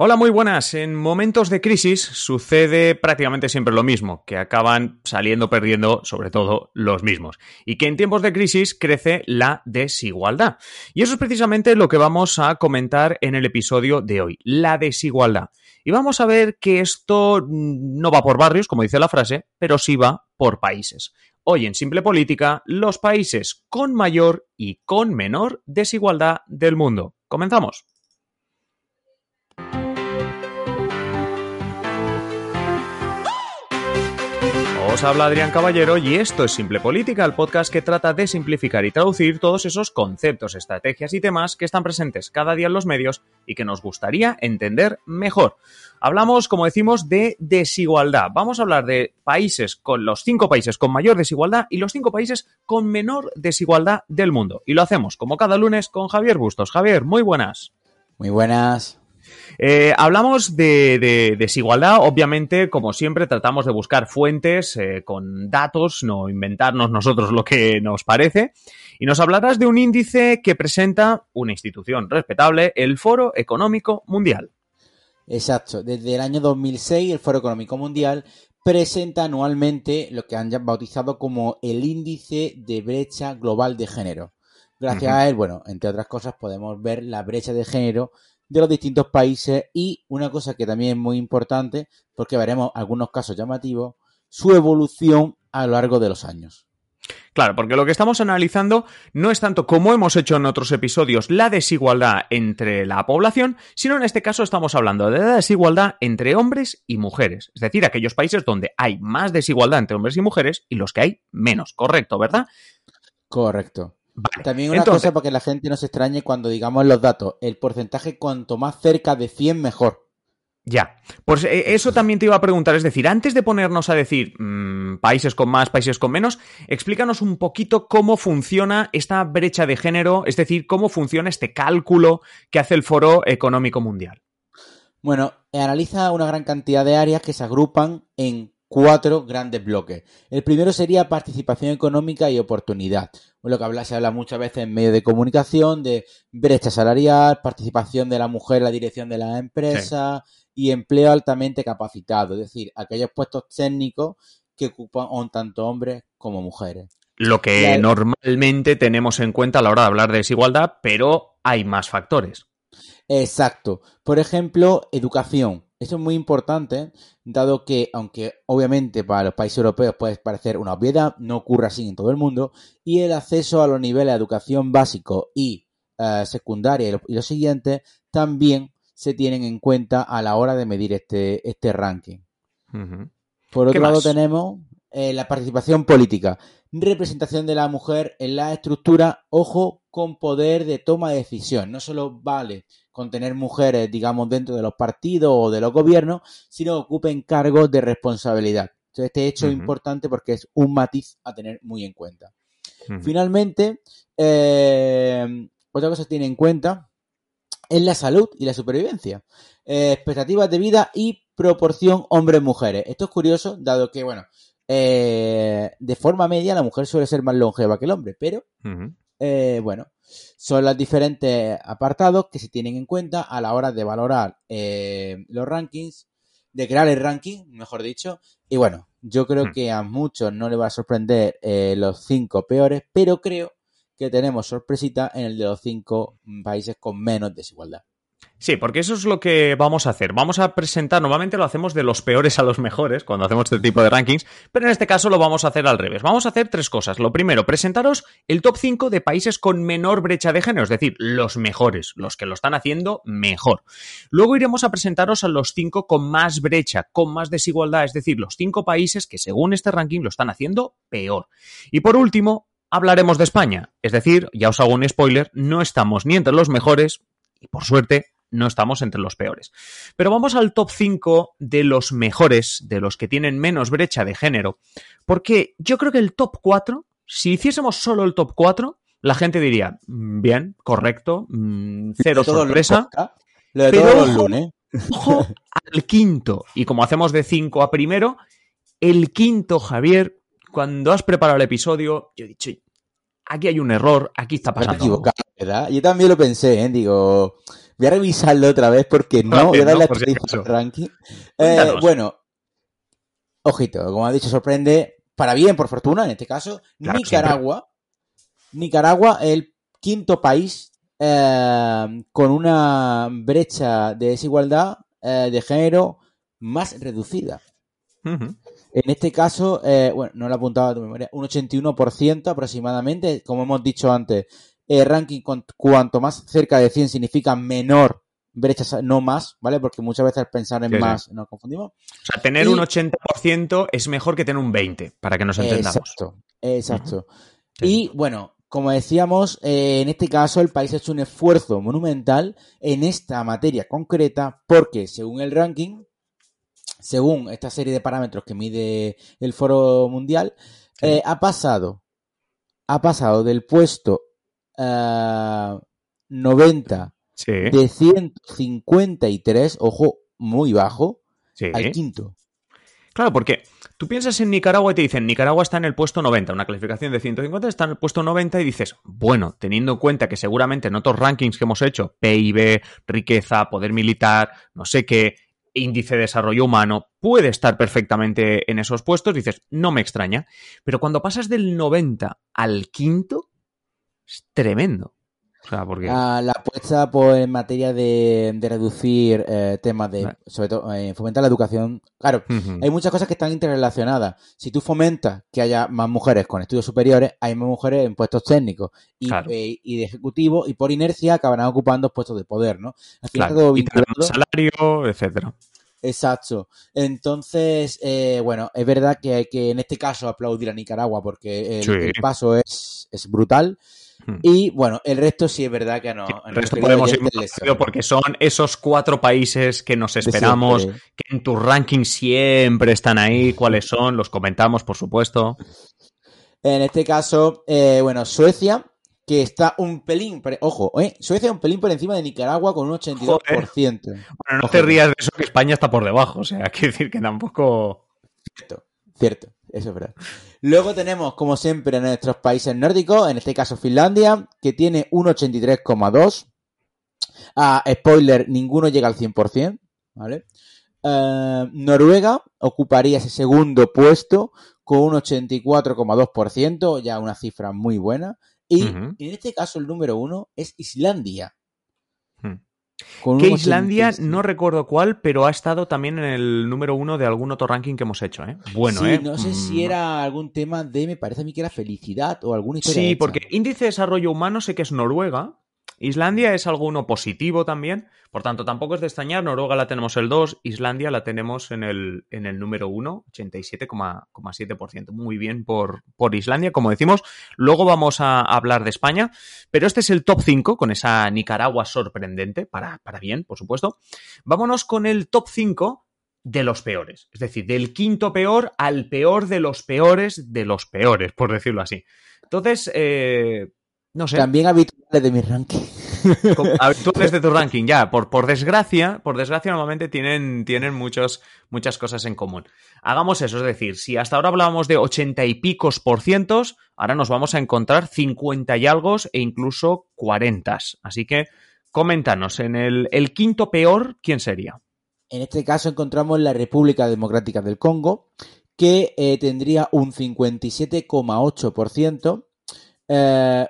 Hola, muy buenas. En momentos de crisis sucede prácticamente siempre lo mismo, que acaban saliendo perdiendo sobre todo los mismos. Y que en tiempos de crisis crece la desigualdad. Y eso es precisamente lo que vamos a comentar en el episodio de hoy, la desigualdad. Y vamos a ver que esto no va por barrios, como dice la frase, pero sí va por países. Hoy en Simple Política, los países con mayor y con menor desigualdad del mundo. Comenzamos. Os habla Adrián Caballero y esto es Simple Política, el podcast que trata de simplificar y traducir todos esos conceptos, estrategias y temas que están presentes cada día en los medios y que nos gustaría entender mejor. Hablamos, como decimos, de desigualdad. Vamos a hablar de países con los cinco países con mayor desigualdad y los cinco países con menor desigualdad del mundo. Y lo hacemos como cada lunes con Javier Bustos. Javier, muy buenas. Muy buenas. Eh, hablamos de, desigualdad, obviamente, como siempre, tratamos de buscar fuentes eh, con datos, no inventarnos nosotros lo que nos parece. Y nos hablarás de un índice que presenta una institución respetable, el Foro Económico Mundial. Exacto. Desde el año 2006, el Foro Económico Mundial presenta anualmente lo que han bautizado como el índice de brecha global de género. Gracias a él, bueno, entre otras cosas, podemos ver la brecha de género de los distintos países y una cosa que también es muy importante, porque veremos algunos casos llamativos, su evolución a lo largo de los años. Claro, porque lo que estamos analizando no es tanto como hemos hecho en otros episodios la desigualdad entre la población, sino en este caso estamos hablando de la desigualdad entre hombres y mujeres, es decir, aquellos países donde hay más desigualdad entre hombres y mujeres y los que hay menos, correcto, ¿verdad? Correcto. También una cosa para que la gente no se extrañe cuando digamos los datos. El porcentaje cuanto más cerca de 100 mejor. Ya, pues eh, eso también te iba a preguntar, es decir, antes de ponernos a decir mm, países con más, países con menos, explícanos un poquito cómo funciona esta brecha de género, es decir, cómo funciona este cálculo que hace el Foro Económico Mundial. Bueno, analiza una gran cantidad de áreas que se agrupan en cuatro grandes bloques. El primero sería participación económica y oportunidad. Lo que habla, se habla muchas veces en medios de comunicación de brecha salarial, participación de la mujer en la dirección de la empresa y empleo altamente capacitado, es decir, aquellos puestos técnicos que ocupan tanto hombres como mujeres. Lo que normalmente tenemos en cuenta a la hora de hablar de desigualdad, pero hay más factores. Exacto. Por ejemplo, educación. Eso es muy importante, dado que, aunque obviamente para los países europeos puede parecer una obviedad, no ocurre así en todo el mundo, y el acceso a los niveles de educación básico y eh, secundaria y los siguientes también se tienen en cuenta a la hora de medir este, este ranking. Por otro lado tenemos eh, la participación política, representación de la mujer en la estructura, ojo, con poder de toma de decisión. No solo vale con tener mujeres, digamos, dentro de los partidos o de los gobiernos, sino que ocupen cargos de responsabilidad. Entonces, este hecho es importante porque es un matiz a tener muy en cuenta. Finalmente, eh, otra cosa que tiene en cuenta es la salud y la supervivencia. Eh, expectativas de vida y proporción hombres-mujeres. Esto es curioso, dado que, bueno, eh, de forma media la mujer suele ser más longeva que el hombre, pero, bueno, son los diferentes apartados que se tienen en cuenta a la hora de valorar eh, los rankings, de crear el ranking, mejor dicho. Y bueno, yo creo que a muchos no les va a sorprender eh, los cinco peores, pero creo que tenemos sorpresita en el de los cinco países con menos desigualdad. Sí, porque eso es lo que vamos a hacer. Vamos a presentar, normalmente lo hacemos de los peores a los mejores cuando hacemos este tipo de rankings, pero en este caso lo vamos a hacer al revés. Vamos a hacer tres cosas. Lo primero, presentaros el top 5 de países con menor brecha de género, es decir, los mejores, los que lo están haciendo mejor. Luego iremos a presentaros a los 5 con más brecha, con más desigualdad, es decir, los 5 países que según este ranking lo están haciendo peor. Y por último, hablaremos de España. Es decir, ya os hago un spoiler, no estamos ni entre los mejores, y por suerte no estamos entre los peores. Pero vamos al top 5 de los mejores, de los que tienen menos brecha de género, porque yo creo que el top 4, si hiciésemos solo el top 4, la gente diría, mm, bien, correcto, mm, cero sorpresa. pero ojo, al quinto, y como hacemos de 5 a primero, el quinto, Javier, cuando has preparado el episodio, yo he dicho, aquí hay un error, aquí está pasando. Equivocado, ¿verdad? Yo también lo pensé, ¿eh? digo, Voy a revisarlo otra vez porque no, voy a darle no, al ranking. Eh, bueno, ojito, como ha dicho, sorprende para bien, por fortuna, en este caso, Nicaragua. Nicaragua, el quinto país eh, con una brecha de desigualdad eh, de género más reducida. En este caso, eh, bueno, no lo apuntaba a tu memoria, un 81% aproximadamente, como hemos dicho antes, el ranking cuanto más cerca de 100 significa menor brechas, no más, ¿vale? Porque muchas veces pensar en más nos confundimos. O sea, tener un 80% es mejor que tener un 20%, para que nos entendamos. Exacto, exacto. Y bueno, como decíamos, eh, en este caso el país ha hecho un esfuerzo monumental en esta materia concreta porque, según el ranking, según esta serie de parámetros que mide el Foro Mundial, eh, ha pasado ha pasado del puesto 90 eh, de 153, ojo, muy bajo, al quinto. Claro, porque tú piensas en Nicaragua y te dicen, Nicaragua está en el puesto 90, una calificación de 150 está en el puesto 90 y dices, bueno, teniendo en cuenta que seguramente en otros rankings que hemos hecho, PIB, riqueza, poder militar, no sé qué, índice de desarrollo humano, puede estar perfectamente en esos puestos, dices, no me extraña. Pero cuando pasas del 90 al quinto, es tremendo. Ah, la apuesta pues, en materia de, reducir eh, temas de, sobre todo, eh, fomentar la educación. Claro, hay muchas cosas que están interrelacionadas. Si tú fomentas que haya más mujeres con estudios superiores, hay más mujeres en puestos técnicos y, eh, de ejecutivo y por inercia acabarán ocupando puestos de poder, ¿no? claro. y salario, etcétera. Exacto. Entonces, bueno, es verdad que hay que en este caso aplaudir a Nicaragua porque el, paso es, es brutal. Hmm. Y bueno, el resto sí es verdad que no. el resto podemos ir porque son esos cuatro países que nos esperamos, que en tu ranking siempre están ahí. ¿Cuáles son? Los comentamos, por supuesto. En este caso, eh, bueno, Suecia, que está un pelín, ojo, ¿eh? Suecia un pelín por encima de Nicaragua con un 82%. Bueno, no te rías de eso que España está por debajo, o sea, quiere decir que tampoco... Cierto, cierto. Eso es verdad. Luego tenemos, como siempre, en nuestros países nórdicos, en este caso Finlandia, que tiene un 83,2. Ah, spoiler, ninguno llega al 100%, ¿vale? Eh, Noruega ocuparía ese segundo puesto con un 84,2%, ya una cifra muy buena. Y en este caso el número uno es Islandia, que Islandia, no recuerdo cuál, pero ha estado también en el número uno de algún otro ranking que hemos hecho, ¿eh? Bueno, sí, ¿eh? No sé si mm. era algún tema de, me parece a mí que era felicidad o alguna historia. Sí, porque índice de desarrollo humano sé que es Noruega, Islandia es alguno positivo también, por tanto tampoco es de extrañar, Noruega la tenemos el 2, Islandia la tenemos en el, en el número 1, 87,7%. Muy bien por, por Islandia, como decimos. Luego vamos a hablar de España, pero este es el top 5 con esa Nicaragua sorprendente, para, para bien, por supuesto. Vámonos con el top 5 de los peores, es decir, del quinto peor al peor de los peores de los peores, por decirlo así. Entonces, eh, no sé. También habituales de mi ranking. Habituales de tu ranking, ya. Por, por desgracia, por desgracia, normalmente tienen, tienen muchos, muchas cosas en común. Hagamos eso, es decir, si hasta ahora hablábamos de ochenta y picos por cientos, ahora nos vamos a encontrar cincuenta y algo e incluso cuarentas. Así que, coméntanos, en el, el quinto peor, ¿quién sería? En este caso encontramos la República Democrática del Congo, que eh, tendría un 57,8%. Eh,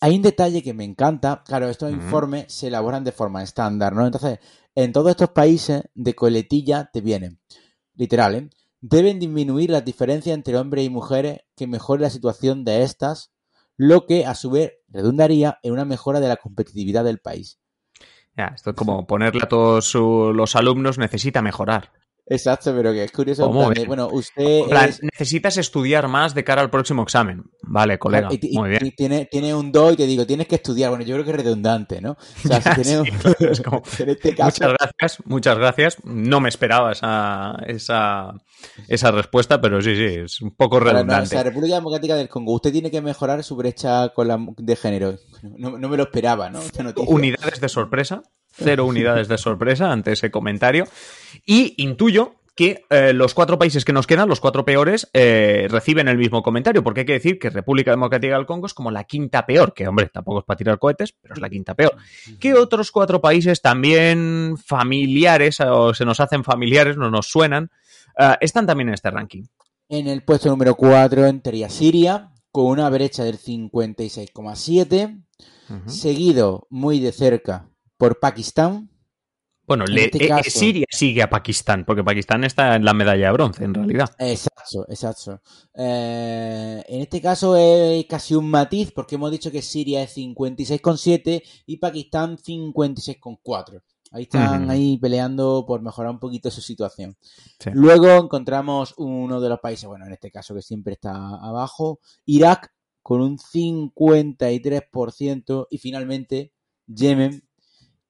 hay un detalle que me encanta. Claro, estos informes se elaboran de forma estándar, ¿no? Entonces, en todos estos países de coletilla te vienen, literal, ¿eh? Deben disminuir las diferencias entre hombres y mujeres que mejore la situación de estas, lo que a su vez redundaría en una mejora de la competitividad del país. Ya, esto es como ponerle a todos los alumnos necesita mejorar. Exacto, pero que es curioso. bueno, usted. necesitas estudiar más de cara al próximo examen. Vale, colega. muy bien. tiene, tiene un do y te digo, tienes que estudiar. Bueno, yo creo que es redundante, ¿no? O sea, si tiene un... este Muchas gracias, muchas gracias. No me esperaba esa, esa, esa respuesta, pero sí, sí, es un poco redundante. o sea, República Democrática del Congo, usted tiene que mejorar su brecha con la, de género. No, no me lo esperaba, ¿no? Unidades de sorpresa cero unidades de sorpresa ante ese comentario. Y intuyo que eh, los cuatro países que nos quedan, los cuatro peores, eh, reciben el mismo comentario, porque hay que decir que República Democrática del Congo es como la quinta peor, que hombre, tampoco es para tirar cohetes, pero es la quinta peor. ¿Qué otros cuatro países también familiares, o se nos hacen familiares, no nos suenan, eh, están también en este ranking? En el puesto número 4 entraría Siria, con una brecha del 56,7, seguido muy de cerca por Pakistán, bueno, le, este eh, Siria sigue a Pakistán, porque Pakistán está en la medalla de bronce, en realidad. Exacto, exacto. Eh, en este caso es casi un matiz, porque hemos dicho que Siria es 56,7 y Pakistán 56,4. Ahí están ahí peleando por mejorar un poquito su situación. Luego encontramos uno de los países, bueno, en este caso que siempre está abajo, Irak con un 53% y finalmente Yemen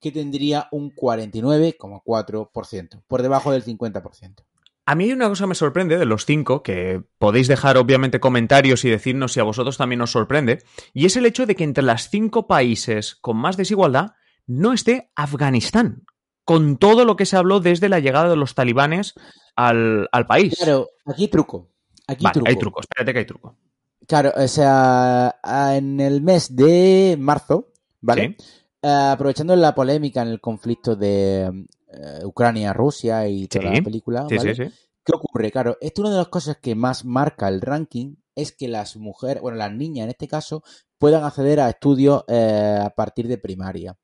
que tendría un 49,4%, por debajo del 50%. A mí hay una cosa que me sorprende de los cinco, que podéis dejar obviamente comentarios y decirnos si a vosotros también os sorprende, y es el hecho de que entre las cinco países con más desigualdad no esté Afganistán, con todo lo que se habló desde la llegada de los talibanes al, país. Claro, aquí truco. Aquí truco. Hay truco, espérate que hay truco. Claro, o sea, en el mes de marzo, ¿vale? Eh, aprovechando la polémica en el conflicto de eh, Ucrania-Rusia y toda la película, ¿qué ocurre? Claro, esto una de las cosas que más marca el ranking es que las mujeres, bueno, las niñas en este caso, puedan acceder a estudios eh, a partir de primaria.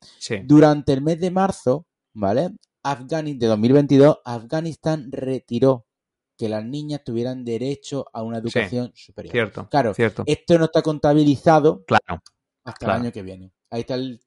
Durante el mes de marzo, ¿vale? Afganistán, de 2022, Afganistán retiró que las niñas tuvieran derecho a una educación superior. Cierto. Claro, cierto. esto no está contabilizado claro, hasta el año que viene. Ahí está el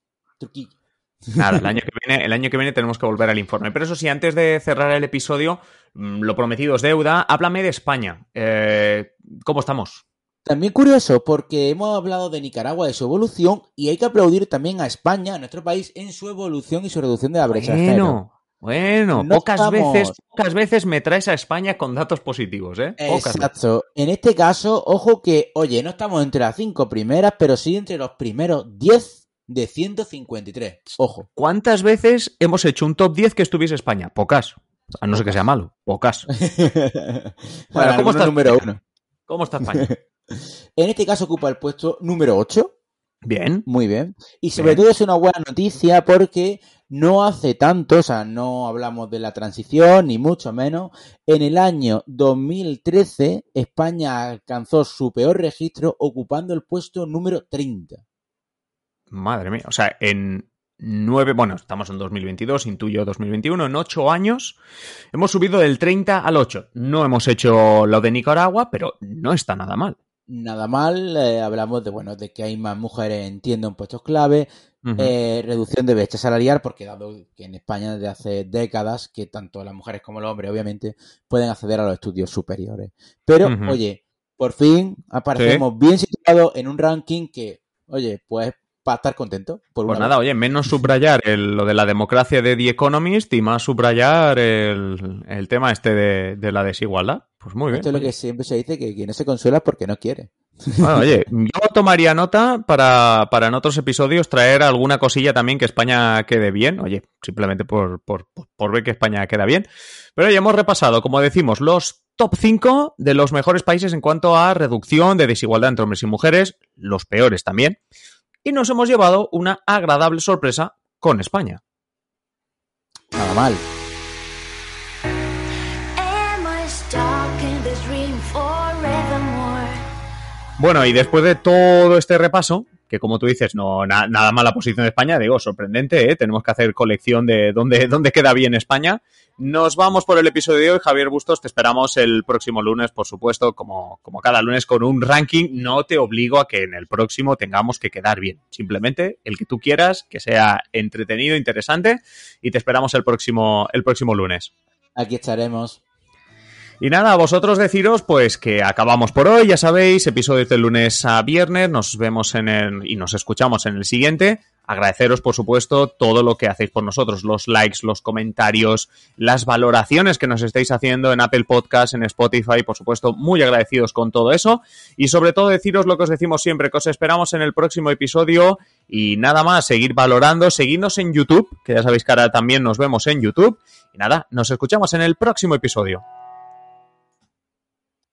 Nada, el año, que viene, el año que viene tenemos que volver al informe. Pero eso sí, antes de cerrar el episodio, mm, lo prometido es deuda. Háblame de España. Eh, ¿Cómo estamos? También curioso, porque hemos hablado de Nicaragua, de su evolución, y hay que aplaudir también a España, a nuestro país, en su evolución y su reducción de la brecha. Bueno, bueno, pocas, veces, pocas veces me traes a España con datos positivos, ¿eh? Exacto. En este caso, ojo que, oye, no estamos entre las cinco primeras, pero sí entre los primeros diez de 153. Ojo. ¿Cuántas veces hemos hecho un top 10 que estuviese España? Pocas. A no ser que sea malo. Pocas. bueno, ¿cómo está número uno? ¿Cómo está España? en este caso ocupa el puesto número 8. Bien. Muy bien. Y sobre todo es una buena noticia porque no hace tanto, o sea, no hablamos de la transición, ni mucho menos. En el año 2013, España alcanzó su peor registro ocupando el puesto número 30. Madre mía. O sea, en nueve, bueno, estamos en 2022, intuyo 2021, en ocho años hemos subido del 30 al 8. No hemos hecho lo de Nicaragua, pero no está nada mal. Nada mal, eh, hablamos de bueno, de que hay más mujeres en puestos clave, eh, reducción de brecha salarial, porque dado que en España desde hace décadas que tanto las mujeres como los hombres, obviamente, pueden acceder a los estudios superiores. Pero, oye, por fin aparecemos bien situados en un ranking que, oye, pues para estar contento. pues nada, oye, menos subrayar lo de la democracia de The Economist y más subrayar el, tema este de, la desigualdad. Pues muy bien. Esto es lo que siempre se dice, que quien no se consuela es porque no quiere. Bueno, oye, yo tomaría nota para, en otros episodios traer alguna cosilla también que España quede bien. Oye, simplemente por, por, por ver que España queda bien. Pero ya hemos repasado, como decimos, los top 5 de los mejores países en cuanto a reducción de desigualdad entre hombres y mujeres, los peores también y nos hemos llevado una agradable sorpresa con España. Nada mal. Bueno, y después de todo este repaso, que como tú dices, no nada más la posición de España, digo, sorprendente, ¿eh? tenemos que hacer colección de dónde, dónde queda bien España. Nos vamos por el episodio de hoy. Javier Bustos, te esperamos el próximo lunes, por supuesto, como, como cada lunes con un ranking. No te obligo a que en el próximo tengamos que quedar bien. Simplemente el que tú quieras, que sea entretenido, interesante, y te esperamos el próximo, el próximo lunes. Aquí estaremos. Y nada, a vosotros deciros pues que acabamos por hoy, ya sabéis, episodios de lunes a viernes, nos vemos en el y nos escuchamos en el siguiente. agradeceros, por supuesto, todo lo que hacéis por nosotros, los likes, los comentarios, las valoraciones que nos estáis haciendo en Apple Podcast, en Spotify, por supuesto, muy agradecidos con todo eso. Y sobre todo deciros lo que os decimos siempre, que os esperamos en el próximo episodio. Y nada más, seguir valorando, seguidnos en YouTube, que ya sabéis que ahora también nos vemos en YouTube. Y nada, nos escuchamos en el próximo episodio.